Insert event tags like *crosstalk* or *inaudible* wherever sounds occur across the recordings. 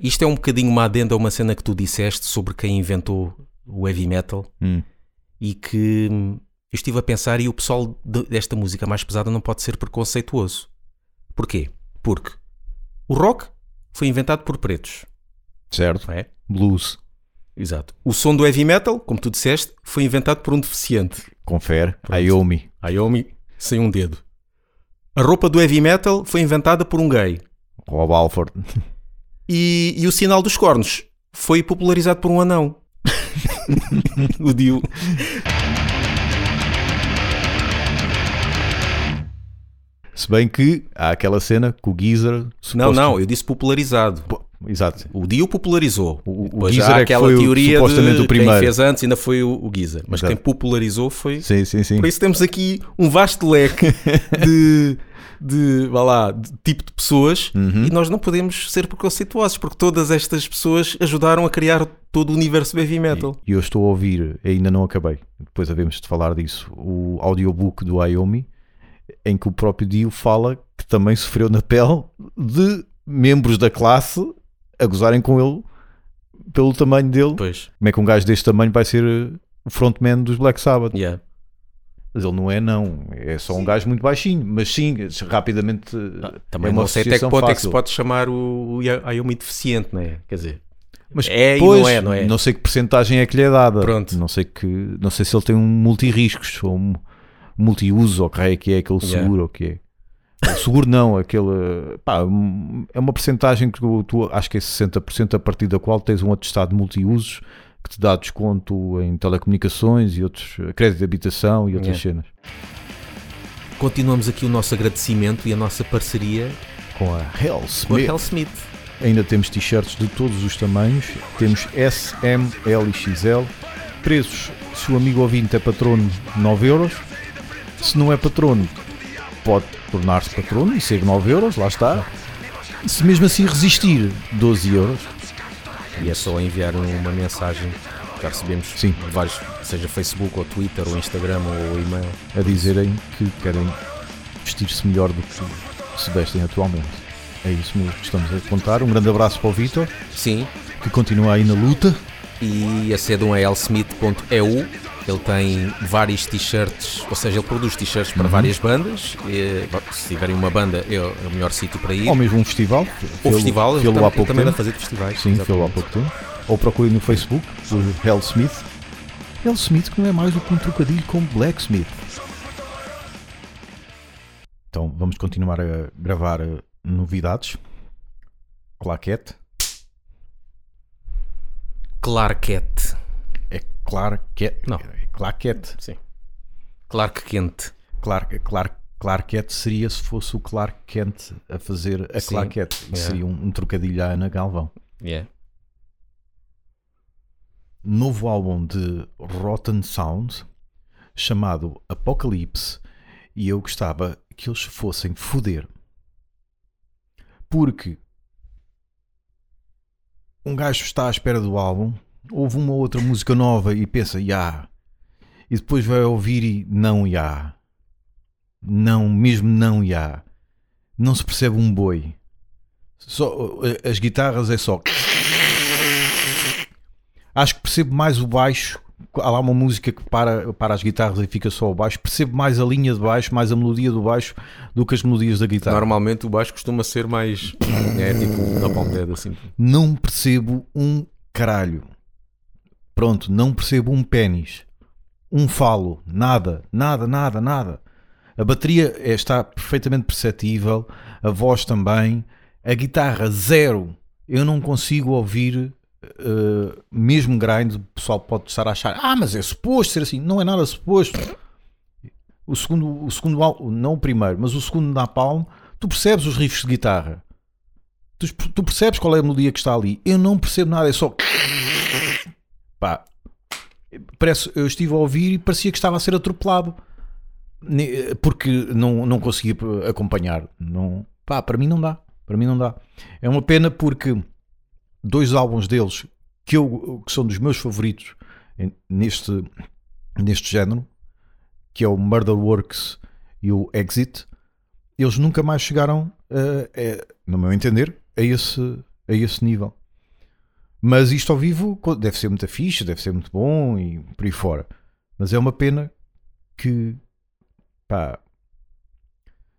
Isto é um bocadinho uma adenda a uma cena que tu disseste sobre quem inventou o heavy metal Hum. e que hum, eu estive a pensar e o pessoal de- desta música mais pesada não pode ser preconceituoso. Porquê? Porque o rock foi inventado por pretos, Certo. é? Blues. Exato. O som do heavy metal, como tu disseste, foi inventado por um deficiente. Confere. Ayomi. Ayomi sem um dedo. A roupa do heavy metal foi inventada por um gay. Rob Alford. *laughs* E, e o sinal dos cornos foi popularizado por um anão. *laughs* o Dio. Se bem que há aquela cena que o Geezer. Não, suposto- não, eu disse popularizado. Exato. O Dio popularizou. O- o Geezer é que aquela teoria supostamente de o primeiro. quem fez antes ainda foi o, o Geezer. Mas Exato. quem popularizou foi... Sim, sim, sim. Por isso temos aqui um vasto leque *laughs* de, de, vá lá, de tipo de pessoas Uhum. e nós não podemos ser preconceituosos porque todas estas pessoas ajudaram a criar todo o universo heavy metal. E eu estou a ouvir, ainda não acabei, depois havemos de falar disso, o audiobook do Ayomi, em que o próprio Dio fala que também sofreu na pele de membros da classe a gozarem com ele pelo tamanho dele. Pois, Como é que um gajo deste tamanho vai ser eh, o frontman dos Black Sabbath? yeah. Mas ele não é, não. É só um gajo muito baixinho. Mas sim, rapidamente. eh, Também é uma não sei até que ponto é que se fácil. pode chamar o, Ayomi deficiente, não é? Quer dizer, Mas É e pois, não é, não é? sei que porcentagem é que lhe é dada. Pronto. Não sei, que, não sei se ele tem um multirriscos ou um multiuso, ou que raio é que é aquele Yeah. seguro, ou o que é. Seguro não, aquele. Pá, é uma porcentagem que tu, tu- acho que é 60% a partir da qual tens um atestado de multiusos que te dá desconto em telecomunicações e outros. crédito de habitação e outras Yeah. cenas. continuamos aqui o nosso agradecimento e a nossa parceria Com a Hell com a Smith. Hell Smith. Ainda temos t-shirts de todos os tamanhos. Temos S, M, L e XL. Preços, se o amigo ouvinte é patrono, 9 euros. Se não é patrono, pode tornar-se patrono e ser 9 euros, lá está. Se mesmo assim resistir, 12 euros. E é só enviar uma mensagem. Já recebemos Sim. vários, seja Facebook ou Twitter ou Instagram ou e-mail. a dizerem que querem vestir-se melhor do que se vestem atualmente. É isso mesmo que estamos a contar. Um grande abraço para o Vitor, Sim, que continua aí na luta. e acedam a lsmith.eu. Ele tem vários t-shirts, ou seja, ele produz t-shirts para várias bandas. E, bom, se tiverem uma banda, é o é o melhor sítio para ir. Ou mesmo um festival. O festival, ele, ele pouco também dá fazer festivais. Sim, fê-lo há pouco tempo. Ou procurem no Facebook por Hell Smith. Hell Smith que não é mais do que um trocadilho com Blacksmith. Então vamos continuar a gravar eh, novidades. Claquete. Clarket. É Clarket. Não. É Claquete. Sim. Clark Kent. Clark, Clark, Clarket seria se fosse o Clark Kent a fazer a Sim. Claquete. Isso Yeah. Seria um, um trocadilho à Ana Galvão. Yeah. novo álbum de Rotten Sound chamado Apocalypse e eu gostava que eles fossem foder porque um gajo está à espera do álbum ouve uma outra música nova e pensa ya e depois vai ouvir e não ya não, mesmo não ya não se percebe um boi só, eh, as guitarras é só acho que percebo mais o baixo. Há lá uma música que para, para as guitarras e fica só o baixo. Percebo mais a linha de baixo, mais a melodia do baixo do que as melodias da guitarra. Normalmente o baixo costuma ser mais. É tipo da assim. Não percebo um caralho. Pronto, não percebo um pênis. Um falo. Nada, nada, nada, nada. A bateria é- está perfeitamente perceptível. A voz também. A guitarra, zero. Eu não consigo ouvir uh, mesmo grind. O pessoal pode estar a achar, ah, mas é suposto ser assim. Não é nada suposto. O segundo, o segundo não o primeiro, mas o segundo Napalm, tu percebes os riffs de guitarra. Tu, tu percebes qual é a melodia que está ali. Eu não percebo nada, é só. Pá. Parece, eu estive a ouvir e parecia que estava a ser atropelado. Porque não, não conseguia acompanhar. Não, pá, para mim não dá. Para mim não dá. É uma pena porque dois álbuns deles que, eu, que são dos meus favoritos neste, neste género, que é o Murder Works e o Exit, eles nunca mais chegaram, a, a- no meu entender, a esse, a esse nível. Mas isto ao vivo deve ser muito fixe, deve ser muito bom e por aí fora. Mas é uma pena que, pá,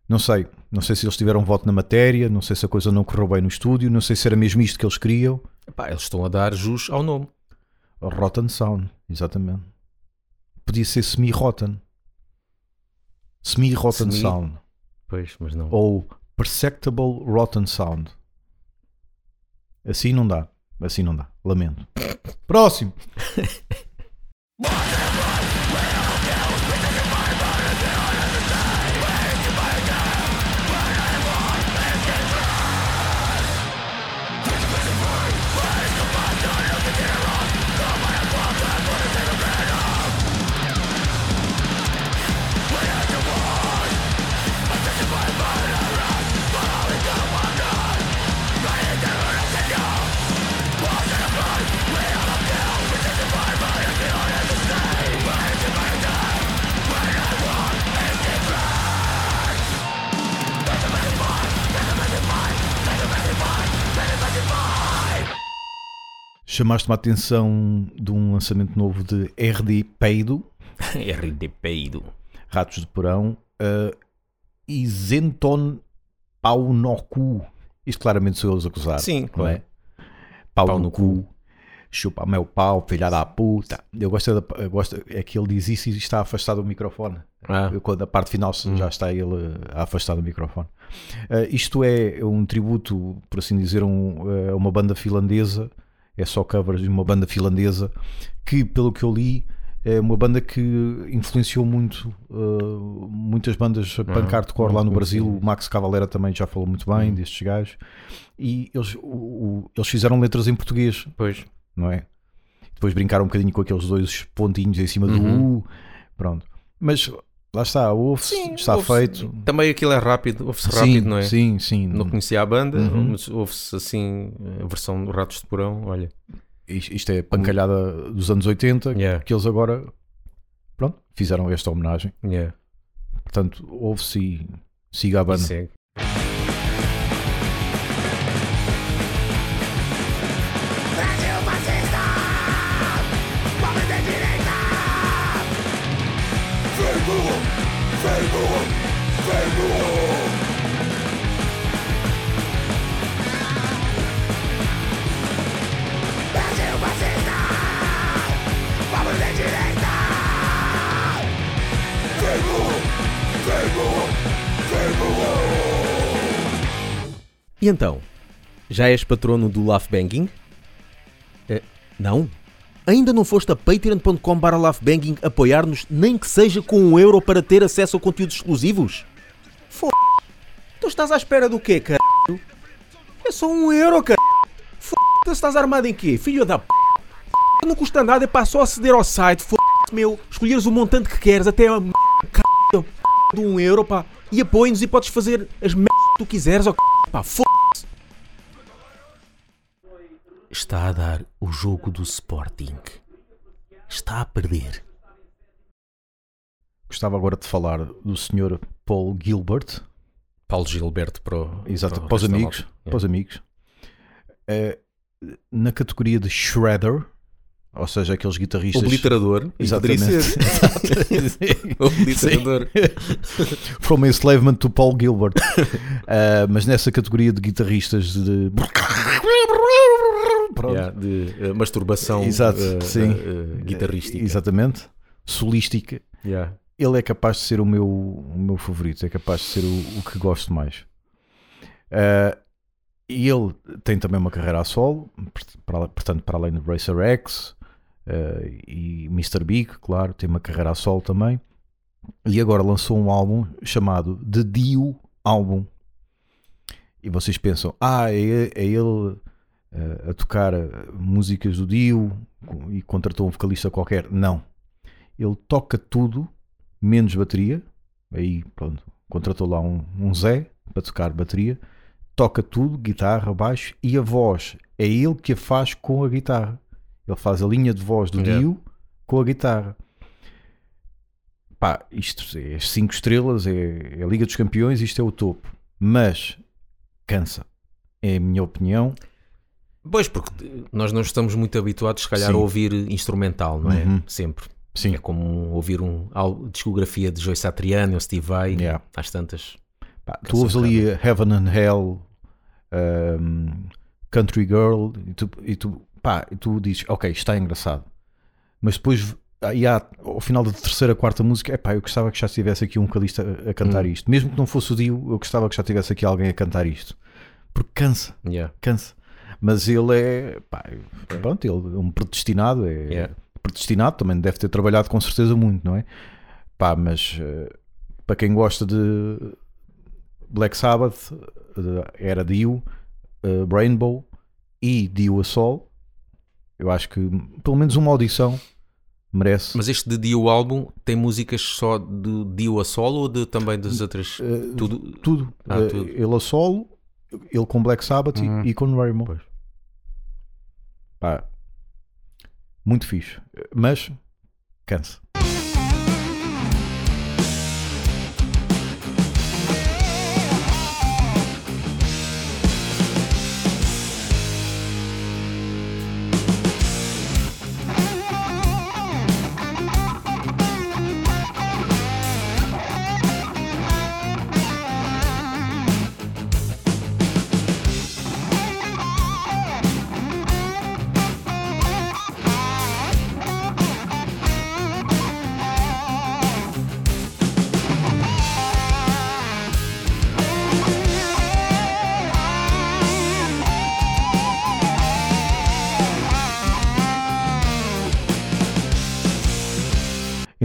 não sei. Não sei se eles tiveram voto na matéria, não sei se a coisa não correu bem no estúdio, não sei se era mesmo isto que eles queriam. Epá, eles estão a dar jus ao nome. Rotten Sound, exatamente. Podia ser semi-rotten. Semi-rotten Semi- sound. Pois, mas não. Ou perceptible rotten sound. Assim não dá. Assim não dá. Lamento. Próximo. *laughs* Chamaste-me a atenção de um lançamento novo de RD Peido, *laughs* RDP. Ratos de Porão, uh, e Zenton Pau no Cu. Isto claramente sou eu a acusar. Sim, não claro. é? Pau, Pau no, no cu. Chupa meu pau, filha da puta. Eu gosto, da, eu gosto é que ele diz isso e está afastado do microfone. Ah, Eu, quando a parte final Hum. já está ele a afastar do microfone. Uh, isto é um tributo, por assim dizer, um, uh, a uma banda finlandesa. É só covers de uma banda finlandesa que, pelo que eu li, é uma banda que influenciou muito uh, muitas bandas punk hardcore lá no Brasil. O Max Cavalera também já falou muito bem destes gajos. E eles, o- o- eles fizeram letras em português pois. não é? Depois brincaram um bocadinho com aqueles dois pontinhos em cima do Uhum. U, pronto. Mas lá está, ouve-se, está ouve-se. feito. Também aquilo é rápido, ouve-se rápido, não é? Sim, sim. Não conhecia a banda, Uhum. mas ouve-se assim a versão do Ratos de Porão. Olha, Isto, é pancalhada dos anos 80, Yeah. que eles agora, pronto, fizeram esta homenagem. yeah. Portanto, ouve-se e siga a banda. segue. E então, já és patrono do Laugh Banking? Eh, não? Ainda não foste a patreon.com laughbanging apoiar-nos, nem que seja com um euro para ter acesso a conteúdos exclusivos? F***. Tu estás à espera do quê, cara? É só um euro, cara. F***. Tu estás armado em quê? Filho da p... Não custa nada, é para só aceder ao site, f***, meu, escolheres o montante que queres, até a m... c... de um euro, pá, e apoia-nos e podes fazer as m... que tu quiseres, ó c... pá, f... Está a dar o jogo do Sporting. Está a perder. Gostava agora de falar do Sr. Paul Gilbert, Paulo Gilberto para, o- exato, para, o para os amigos, para os amigos. Eh, na categoria de Shredder, ou seja, aqueles guitarristas. Obliterador. Exatamente. Obliterador. *laughs* *laughs* *laughs* From enslavement to Paul Gilbert. Ah, mas nessa categoria de guitarristas de. Pronto. Yeah, de eh, masturbação Exato, eh, sim. eh, guitarrística. Exatamente. Solística. Yeah. Ele é capaz de ser o meu, o meu favorito, é capaz de ser o, o que gosto mais. E ele tem também uma carreira a solo, portanto, para além de Racer X e Mr. Big, claro, tem uma carreira a solo também. E agora lançou um álbum chamado The Dio Album. E vocês pensam, ah, é, é ele a tocar ah, músicas do Dio e contratou um vocalista qualquer. Não. Ele toca tudo menos bateria. Aí, pronto, contratou lá um, um Zé para tocar bateria. Toca tudo, guitarra, baixo e a voz. É ele que a faz com a guitarra. Ele faz a linha de voz do Yeah. Dio com a guitarra. Pá, isto é 5 estrelas, é, é a Liga dos Campeões, isto é o topo. Mas cansa. É a minha opinião. Pois, porque nós não estamos muito habituados, se calhar, Sim. a ouvir instrumental, não é? Uhum. Sempre. Sim. É como ouvir um al- discografia de Joyce Satriani ou Steve Vai, Yeah. às tantas. Pá, tu ouves ali Heaven and Hell, um, Country Girl, e tu, e tu, pá, e tu dizes, ok, está engraçado. Mas depois, aí há, ao final da terceira, quarta música, epá, eu gostava que já estivesse aqui um vocalista a, a cantar Hum. isto. Mesmo que não fosse o Dio, eu gostava que já tivesse aqui alguém a cantar isto. Porque cansa, Yeah. cansa. Mas ele é, pá, pronto, ele é um predestinado, é Yeah. predestinado, também deve ter trabalhado com certeza muito, não é? Pá, mas eh, para quem gosta de Black Sabbath, eh, era Dio, eh, Rainbow e Dio a Sol, eu acho que pelo menos uma audição merece. Mas este de Dio álbum tem músicas só de Dio a solo ou de, também das outras? Eh, Tudo. tudo. Ah, tudo. Ele a solo, ele com Black Sabbath e- Uhum. e, com Rainbow. Pois. Pá, muito fixe. Mas cansa.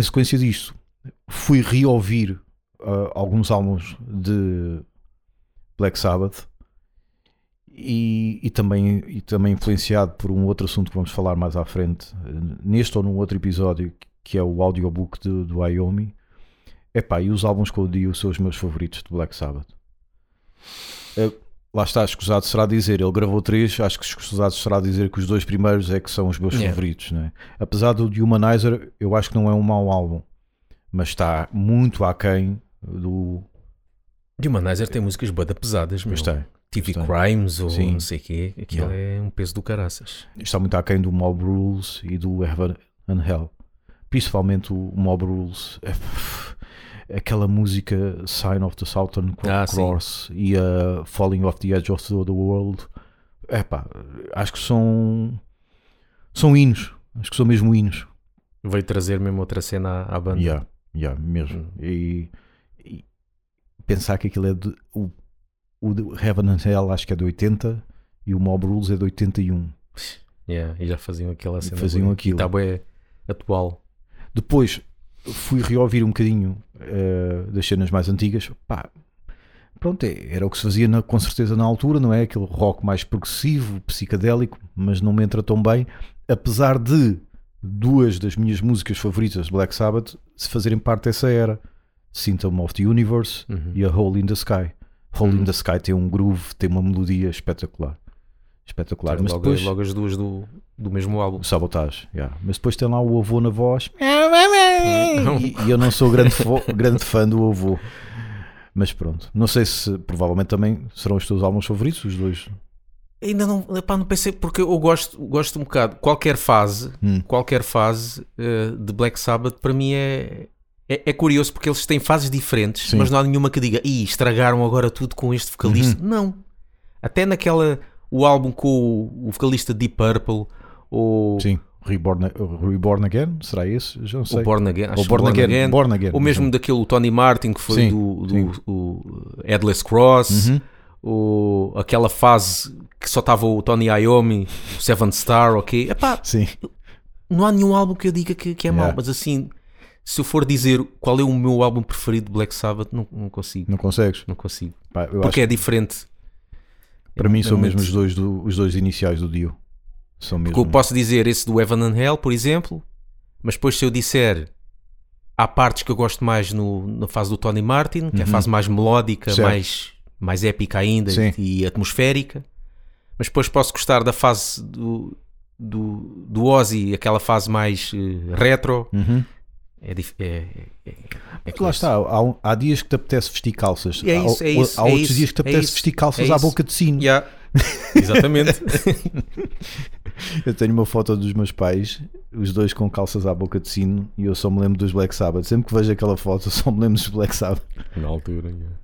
Sequência disto, fui reouvir ah, alguns álbuns de Black Sabbath e, e também, e também influenciado por um outro assunto que vamos falar mais à frente, neste ou num outro episódio, que é o audiobook de- do Wyoming. Epá, e os álbuns com o Dio são os meus favoritos de Black Sabbath. Eh, lá está, escusado será dizer, ele gravou três, acho que escusado será dizer que os dois primeiros é que são os meus Yeah. favoritos. Né? Apesar do Humanizer, eu acho que não é um mau álbum, mas está muito aquém do. Humanizer tem músicas bada pesadas. Mas tem. TV. Crimes ou Sim. não sei o quê. Aquilo Yeah. é um peso do caraças. Está muito aquém do Mob Rules e do Heaven and Hell. Principalmente o Mob Rules. É, aquela música Sign of the Southern Ah. Cross e a Falling off the Edge of the World. Epá, acho que são. São hinos. Acho que são mesmo hinos. Veio trazer mesmo outra cena à, à banda. Yeah, yeah, mesmo. Hum. E, e pensar que aquilo é de, o, o Heaven and Hell acho que é de 80 e o Mob Rules é de 81. Yeah, e já faziam aquela cena. faziam aquilo. E tá bué atual. Depois fui reouvir um bocadinho eh, das cenas mais antigas. Pá, pronto, é- era o que se fazia na- com certeza na altura, não é? Aquele rock mais progressivo, psicadélico, mas não me entra tão bem. Apesar de duas das minhas músicas favoritas de Black Sabbath se fazerem parte dessa era: Symptom of the Universe Uhum. e a Hole in the Sky. Hole in Hum. the Sky tem um groove, tem uma melodia espetacular. Espetacular. Mas logo, depois. logo as duas do, do mesmo álbum. Sabotage, yeah. mas depois tem lá o avô na voz *laughs* e, e eu não sou grande, fo- grande fã do avô. Mas pronto, não sei se provavelmente também serão os teus álbuns favoritos, os dois. Ainda não, epá, não pensei, porque eu gosto, gosto um bocado. Qualquer fase, Hum. qualquer fase eh, de Black Sabbath para mim é, é, é curioso porque eles têm fases diferentes, Sim. mas não há nenhuma que diga, Ih, estragaram agora tudo com este vocalista. Uhum. Não. Até naquela, o álbum com o, o vocalista Deep Purple, ou Sim, Reborn, Reborn Again, será esse? Já não sei. o Born Again, acho Ou que Born, Again, Born Again. ou mesmo daquele Tony Martin que foi Sim, do, do o Headless Cross. Uhum. o, aquela fase que só estava o Tony Iommi, o Seven Star, ok? Epá, Sim, não há nenhum álbum que eu diga que, que é mau, Yeah. mas assim, se eu for dizer qual é o meu álbum preferido de Black Sabbath, não, não consigo. não consegues. Não consigo. Pá, eu acho Porque é diferente. para mim é são muito- mesmo os dois, do- os dois iniciais do Dio. São mesmo. Porque eu posso dizer esse do Evan and Hell, por exemplo, mas depois se eu disser há partes que eu gosto mais no, na fase do Tony Martin, que é a Uhum. fase mais melódica, Certo. mais, mais épica ainda Sim. e atmosférica, mas depois posso gostar da fase do, do, do Ozzy, aquela fase mais eh, retro. Uhum. É, é, é, é, é lá está, há, há dias que te apetece vestir calças. É há, isso, é isso, há é outros isso, dias que te é apetece isso, vestir calças é à isso. boca de sino. Yeah. *laughs* Exatamente. *laughs* Eu tenho uma foto dos meus pais, os dois com calças à boca de sino, e eu só me lembro dos Black Sabbath. Sempre que vejo aquela foto, *laughs* só me lembro dos Black Sabbath. Na altura. yeah.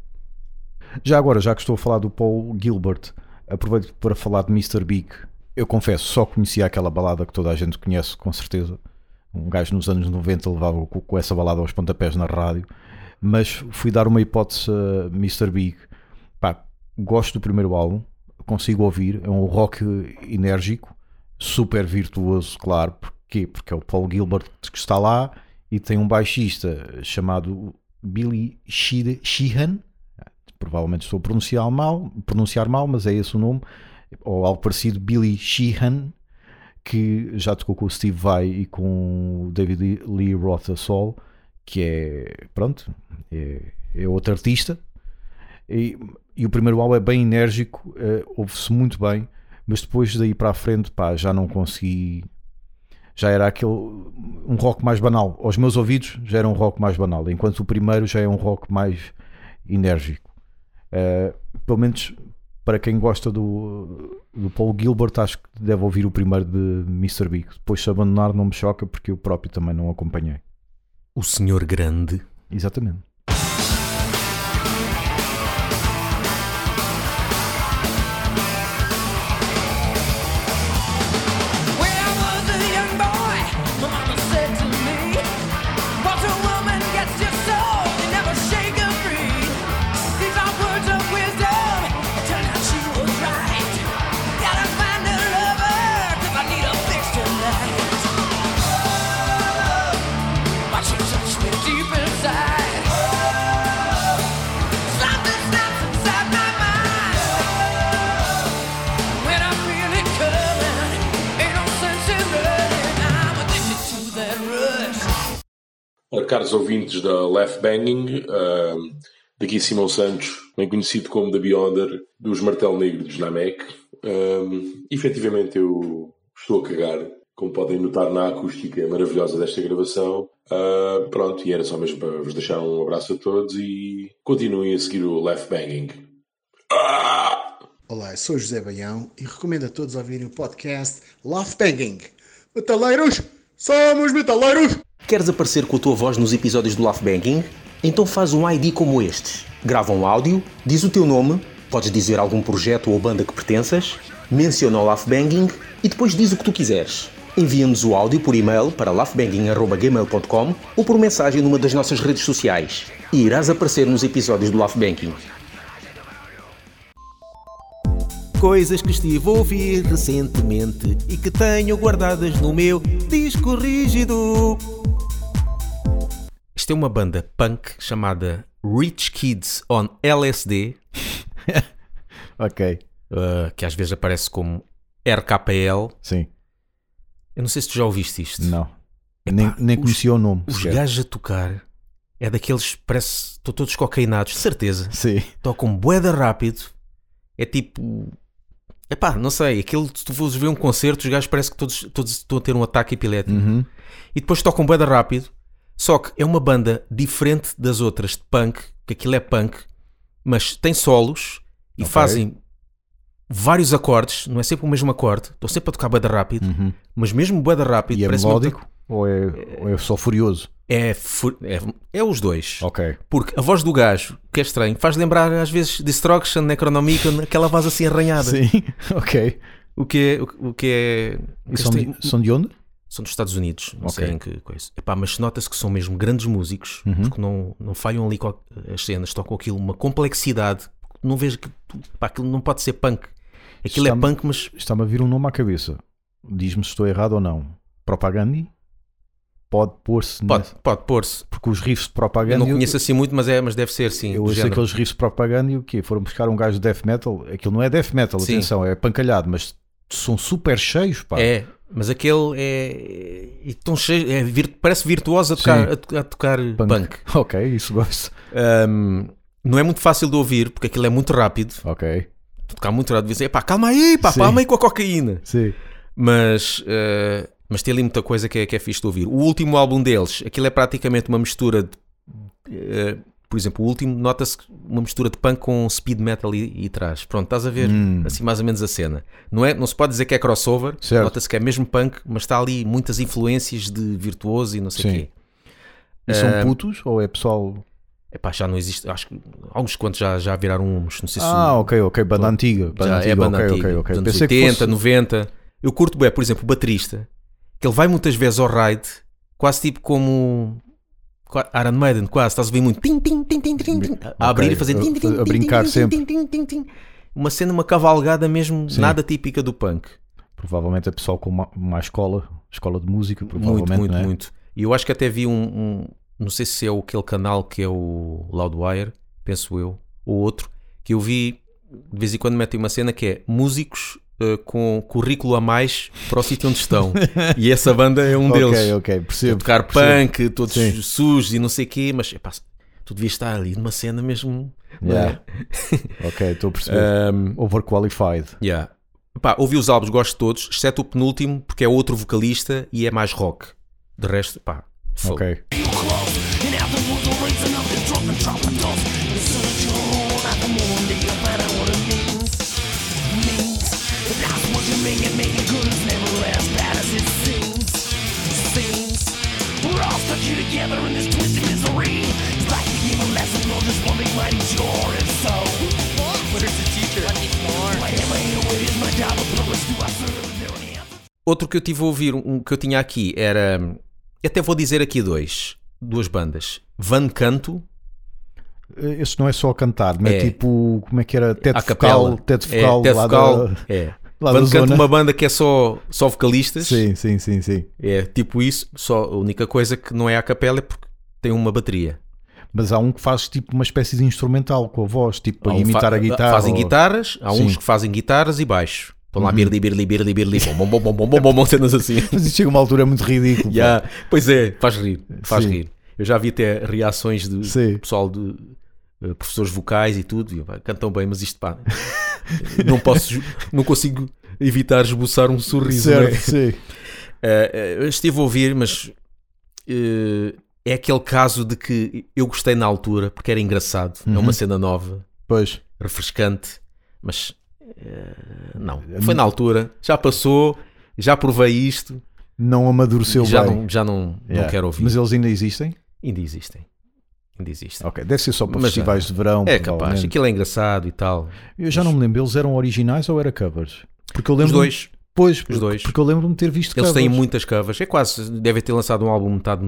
Já agora, já que estou a falar do Paul Gilbert, aproveito para falar de Mr. Big. Eu confesso, só conhecia aquela balada que toda a gente conhece, com certeza. Um gajo nos anos 90 levava com, com essa balada aos pontapés na rádio. Mas fui dar uma hipótese a Mr. Big. Pá, gosto do primeiro álbum, consigo ouvir. É um rock enérgico, super virtuoso, claro. Porquê? Porque é o Paul Gilbert que está lá e tem um baixista chamado Billy Sheehan, provavelmente estou a pronunciar mal, pronunciar mal, mas é esse o nome, ou algo parecido, Billy Sheehan, que já tocou com o Steve Vai e com o David Lee Roth sol, que é, pronto, é, é outro artista. E, e o primeiro álbum é bem enérgico, eh, ouve-se muito bem, mas depois daí para a frente, pá, já não consegui. Já era aquele um rock mais banal. Aos meus ouvidos já era um rock mais banal, enquanto o primeiro já é um rock mais enérgico. Uh, pelo menos para quem gosta do, do Paul Gilbert, acho que deve ouvir o primeiro de Mr. Big. Depois, se abandonar, não me choca porque eu próprio também não acompanhei. O Senhor Grande. Exatamente. Caros ouvintes da Left Banging, ahm, daqui Simão Santos, bem conhecido como The Beyonder, dos Martel Negro dos Namek. Ahm, efetivamente eu estou a cagar, como podem notar na acústica maravilhosa desta gravação. Ah, pronto, e era só mesmo para vos deixar um abraço a todos e continuem a seguir o Left Banging. Ah! Olá, eu sou José Baião e recomendo a todos ouvirem o podcast Love Banging. Metaleiros, somos metaleiros! Queres aparecer com a tua voz nos episódios do Laugh Banking? Então faz um ID como este. Grava um áudio, diz o teu nome, podes dizer algum projeto ou banda que pertenças, menciona o Laugh Banging e depois diz o que tu quiseres. Envia-nos o áudio por e-mail para laughbanging.gmail.com ou por mensagem numa das nossas redes sociais e irás aparecer nos episódios do Laugh Banking. Coisas que estive a ouvir recentemente e que tenho guardadas no meu disco rígido. Uma banda punk chamada Rich Kids on LSD, *laughs* Ok, uh, que às vezes aparece como RKL. sim, Eu não sei se tu já ouviste isto. não. nem nem os- conhecia o nome. Os sequer. gajos a tocar é daqueles, parece, estão todos cocainados, de certeza. Sim, Tocam boeda rápido. É tipo. Epá, não sei, aquilo, se tu fores ver um concerto, os gajos parece que todos, todos estão a ter um ataque epilético. Uhum. E depois tocam boeda rápido. Só que é uma banda diferente das outras de punk, que aquilo é punk, mas tem solos e Ok. fazem vários acordes, não é sempre o mesmo acorde, estão sempre a tocar boeda rápido, mas mesmo boeda rápido, Uhum. E é parece uma- melódico ou é, ou é só furioso? É, fu- é, é os dois. Ok. Porque a voz do gajo, que é estranho, faz lembrar às vezes Destruction, Necronomicon, aquela voz assim arranhada. Sim, *laughs* ok. O que é. O, que é são, de, são de onde? São dos Estados Unidos, não Ok. sei em que coisa. Epá, mas nota-se que são mesmo grandes músicos, Uhum. porque não, não falham ali as cenas, tocam aquilo, uma complexidade. Não vejo que pá, aquilo não pode ser punk. Aquilo é punk, mas Está-me a vir um nome à cabeça. Diz-me se estou errado ou não. Propaganda? Pode pôr-se. pode, nessa- pode pôr-se. Porque os riffs de Eu propaganda. não conheço assim muito, mas, é, mas deve ser sim. Eu género. aqueles riffs de propaganda e o quê? Foram buscar um gajo de death metal. Aquilo não é death metal, Sim. atenção, é pancalhado, mas são super cheios, pá. É, mas aquele é. E tão cheio, é vir- parece virtuoso a tocar, a, a tocar punk. *laughs* Ok, isso gosto. Um, não é muito fácil de ouvir porque aquilo é muito rápido. Ok. Tocar muito rápido, dizer, pá, calma aí, pá, Sim. calma aí com a cocaína. Sim. Mas, uh, mas tem ali muita coisa que é, que é fixe de ouvir. O último álbum deles, aquilo é praticamente uma mistura de. uh, Por exemplo, o último nota-se uma mistura de punk com speed metal e, e trás. Pronto, estás a ver assim mais ou menos a cena. Não, é, não se pode dizer que é crossover, nota-se que é mesmo punk, mas está ali muitas influências de virtuoso e não sei o quê. E são putos ou é pessoal. Epá, já não existe, acho que alguns quantos já, já viraram uns, não sei se Ah, ok, ok. Banda antiga. Banda já antiga. é banda ok, antiga, ok, ok. dos anos Pensei 80, que fosse... 90. Eu curto bem, por exemplo, o baterista, que ele vai muitas vezes ao ride, quase tipo como Iron Maiden, quase, estás a ver muito tim, tim, tim, tim, tim, tim, a abrir e fazer tim, tim, a brincar tim, sempre. tim, tim, tim. Uma cena, uma cavalgada mesmo, Sim. nada típica do punk. Provavelmente é pessoal com uma, uma escola, escola de música, Muito, provavelmente. muito, não é? muito. E eu acho que até vi um, um- não sei se é aquele canal que é o Loudwire, penso eu, ou outro, que eu vi de vez em quando metem uma cena que é músicos eh, com currículo a mais para o sítio onde estão. e essa banda é um deles. Ok, ok, A percebo. tocar percebo. punk, todos Sim. sujos e não sei o quê, mas epá, tu devias estar ali numa cena mesmo. é? Yeah. *laughs* ok, estou a perceber. Ahm, Overqualified. yeah. Epá, ouvi os álbuns, gosto de todos, exceto o penúltimo, porque é outro vocalista e é mais rock. De resto, pá, fogo. Ok. Outro que eu tive a ouvir, um que eu tinha aqui, era. Até vou dizer aqui dois. Duas bandas. Van Canto, Este não é só cantar, não é, É. tipo, como é que era? Teto a focal, capela. teto É, focal, teto lá focal, da, *laughs* é. Lá Canto, zona. uma banda que é só, só vocalistas. Sim, sim, sim, sim. É tipo isso. Só a única coisa que não é a capela é porque tem uma bateria. Mas há um que faz tipo uma espécie de instrumental com a voz, tipo para um imitar a guitarra. Fazem ou- guitarras, há Sim. uns que fazem guitarras e baixo. Estão lá, birli, birli, birli, birli, bom, bom, bom, bom, bom, bom, bom, cenas assim. *laughs* Mas isso chega a uma altura muito ridículo. *laughs* pá. Ya, Pois é, faz rir, faz Sim. rir. Eu já vi até reações de Sim. pessoal de professores vocais e tudo, e, eu, pá, cantam bem, mas isto pá, não posso, não consigo evitar esboçar um sorriso. Certo, não é? sim. Eh, eh, eu estive a ouvir, mas eh, é aquele caso de que eu gostei na altura porque era engraçado, é Uhum. uma cena nova, Pois. refrescante, mas eh, não, foi na altura, já passou, já provei isto, Não amadureceu já bem. não, já não, não Yeah. quero ouvir. Mas eles ainda existem? Ainda existem. Ainda existem. Ok, deve ser só para Mas festivais de verão. É capaz, aquilo é engraçado e tal. Eu já não me lembro, eles eram originais ou era covers? Porque eu lembro Os dois, Pois, os dois. Porque eu lembro-me de ter visto eles covers. têm muitas covers. É quase, devem ter lançado um álbum metade,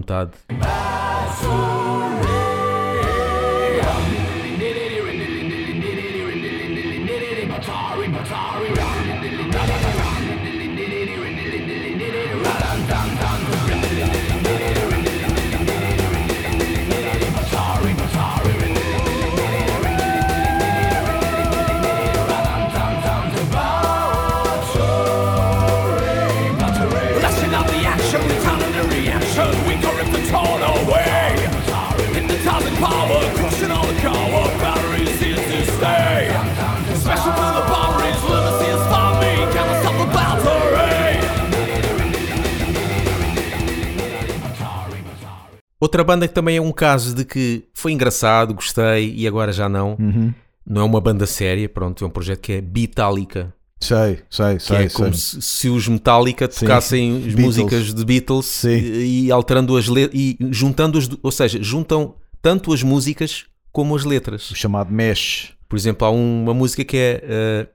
Outra banda que também é um caso de que foi engraçado, gostei e agora já não. Uhum. Não é uma banda séria, pronto, é um projeto que é Beatálica. Sei, sei, Que sei. é como sei. se, se os Metallica Sim. tocassem as Beatles. músicas de Beatles Sim. e, e alterando as letras e juntando as, ou seja, juntam tanto as músicas como as letras. O chamado mesh. Por exemplo, há uma música que é eh,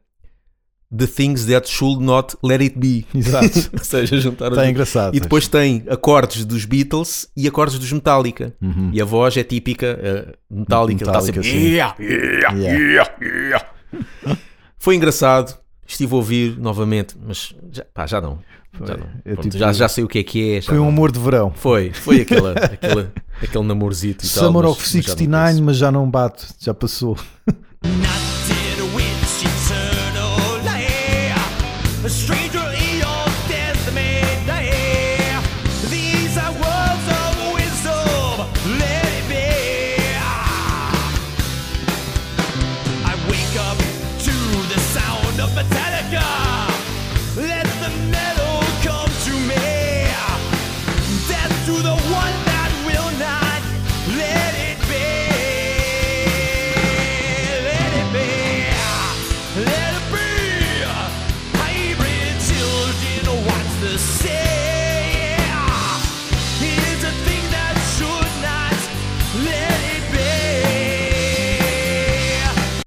The Things That Should Not Let It Be. *laughs* Exato. *laughs* ou seja, juntar as Está engraçado. E depois tem acordes dos Beatles e acordes dos Metallica. Uhum. E a voz é típica eh, Metallica. Está Metallica, sempre. sim. "Yeah, yeah, Yeah. yeah, yeah." *laughs* Foi engraçado. Estive a ouvir novamente, mas já, pá, já não. Já, não. É Pronto, tipo- já, já sei o que é que é. Foi um não. amor de verão. Foi, foi aquela, aquela, aquele namorzito e tal. Summer mas- of mas já não 69, mas já não bate, já passou.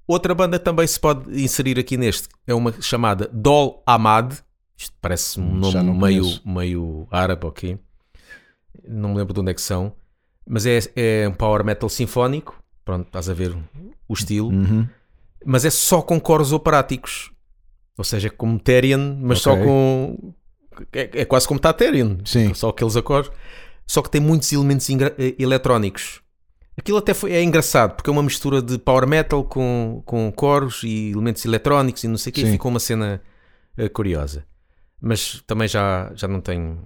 Outra banda também se pode inserir aqui neste é uma chamada Dol Ahmad. Isto parece um Hum, nome meio, conheço. meio árabe, ok? Não me lembro de onde é que são. Mas é, é um power metal sinfónico. Pronto, estás a ver o estilo. Uhum. Mas é só com coros operáticos. Ou seja, é como Therian, mas só Ok. com. É, é quase como Therian. Sim. Só aqueles acordes. Só que tem muitos elementos eh, eletrónicos. Aquilo até foi, é engraçado, porque é uma mistura de power metal com, com coros e elementos eletrónicos e não sei o quê. Sim. Ficou uma cena eh, curiosa. Mas também já, já, não tenho,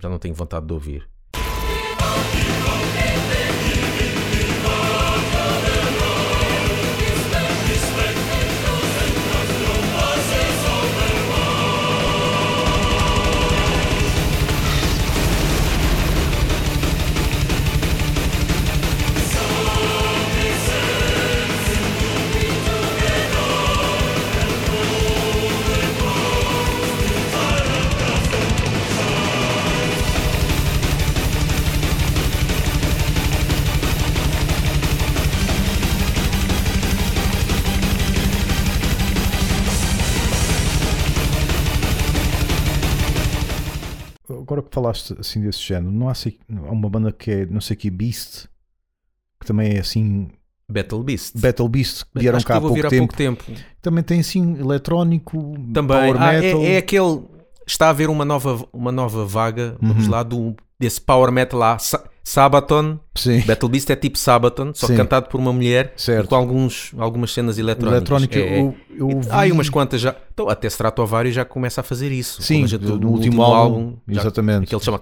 já não tenho vontade de ouvir. Falaste assim desse género, não há, há uma banda que é, não sei que, Beast, que também é assim, Battle Beast. Battle Beast, que vieram Acho que cá há pouco há tempo. pouco tempo. Também tem assim eletrónico, Também. Ah, é- metal. é, aquele. Está a haver uma nova, uma nova vaga, vamos Uhum. lá, do, desse power metal lá, Sa- Sabaton. Sim. Battle Beast é tipo Sabaton, só Sim. cantado por uma mulher Certo. e com alguns, algumas cenas eletrónicas. Eletrónica, É, é. eu, eu ouvi... Há aí umas quantas já. Então, até Stratovarius já começa a fazer isso. Sim, a do- no último álbum, já- exatamente. Aquele chama.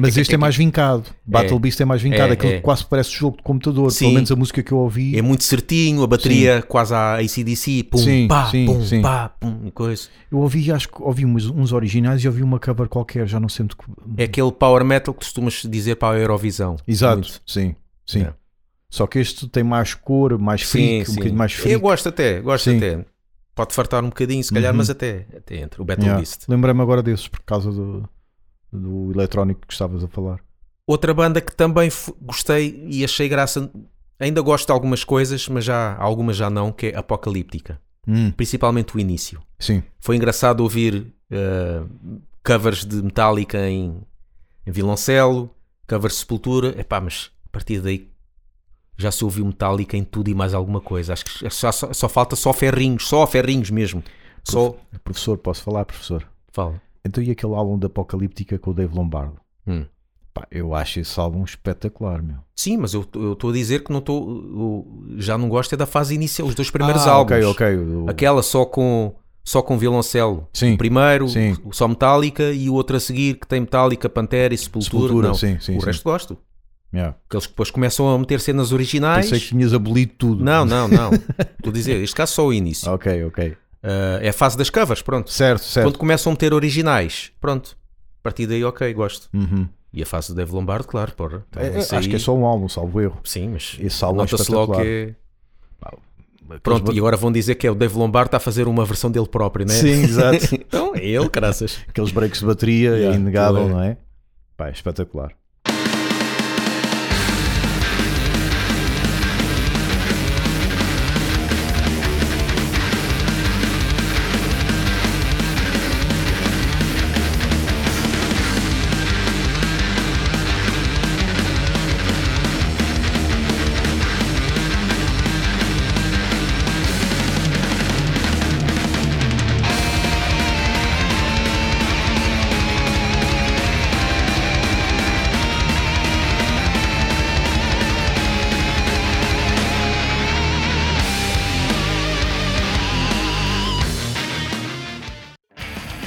Mas este é mais vincado. Battle É. Beast é mais vincado. É, Aquele que quase parece jogo de computador. Sim. Pelo menos a música que eu ouvi. É muito certinho, a bateria quase à ACDC, pum, Sim, pá, sim, pum, sim. pá, pum, coisa. Eu ouvi, acho que ouvi uns, uns originais e ouvi uma cover qualquer, já não sei muito. É aquele power metal que costumas dizer para a Eurovisão. Exato, Muito. sim, sim. É. Só que este tem mais cor, mais freak, um bocadinho mais freak. Eu gosto até, gosto Sim. até. Pode fartar um bocadinho, se calhar, Uhum. mas até, até entre o Battle Yeah. Beast. Lembrei-me agora desses por causa do, do eletrónico que estavas a falar. Outra banda que também gostei e achei graça, ainda gosto de algumas coisas, mas já algumas já não, que é Apocalíptica. Hum, Principalmente o início. sim, Foi engraçado ouvir eh, covers de Metallica em, em violoncelo, covers de Sepultura, epá, mas a partir daí já se ouviu Metallica em tudo e mais alguma coisa. Acho que só, só, só falta só ferrinhos, só ferrinhos mesmo. Só. professor, posso falar, professor? Fala. Então e aquele álbum da Apocalíptica com o Dave Lombardo? Hum. Pá, eu acho esse álbum espetacular, meu. Sim, mas eu estou a dizer que não estou. Já não gosto é da fase inicial, os dois primeiros Ah, álbuns. Ok, ok. Aquela só com, só com violoncelo. Sim, O primeiro, sim. o só Metallica, e o outro a seguir que tem Metallica, Pantera e Sepultura. Sepultura, não. sim, sim, o sim. resto gosto. yeah. Aqueles que depois começam a meter cenas originais. Pensei que tinhas abolido tudo. Não, não, não. *laughs* Estou a dizer, este caso só o início. Ok, ok. Ah, é a fase das covers, pronto. Certo, certo. Quando começam a meter originais, pronto. A partir daí, ok, gosto. Uhum. E a fase do Dave Lombardo, claro, porra. Então, É, é, isso acho que é aí- só um álbum, salvo erro. Sim, mas Esse álbum é nota-se logo que. É... Pronto, e agora vão dizer que é o Dave Lombardo está a fazer uma versão dele próprio, né? Sim, exato. *laughs* então é ele, graças. Aqueles breaks de bateria, Yeah, é inegável, aquilo é- não é? Pá, é espetacular.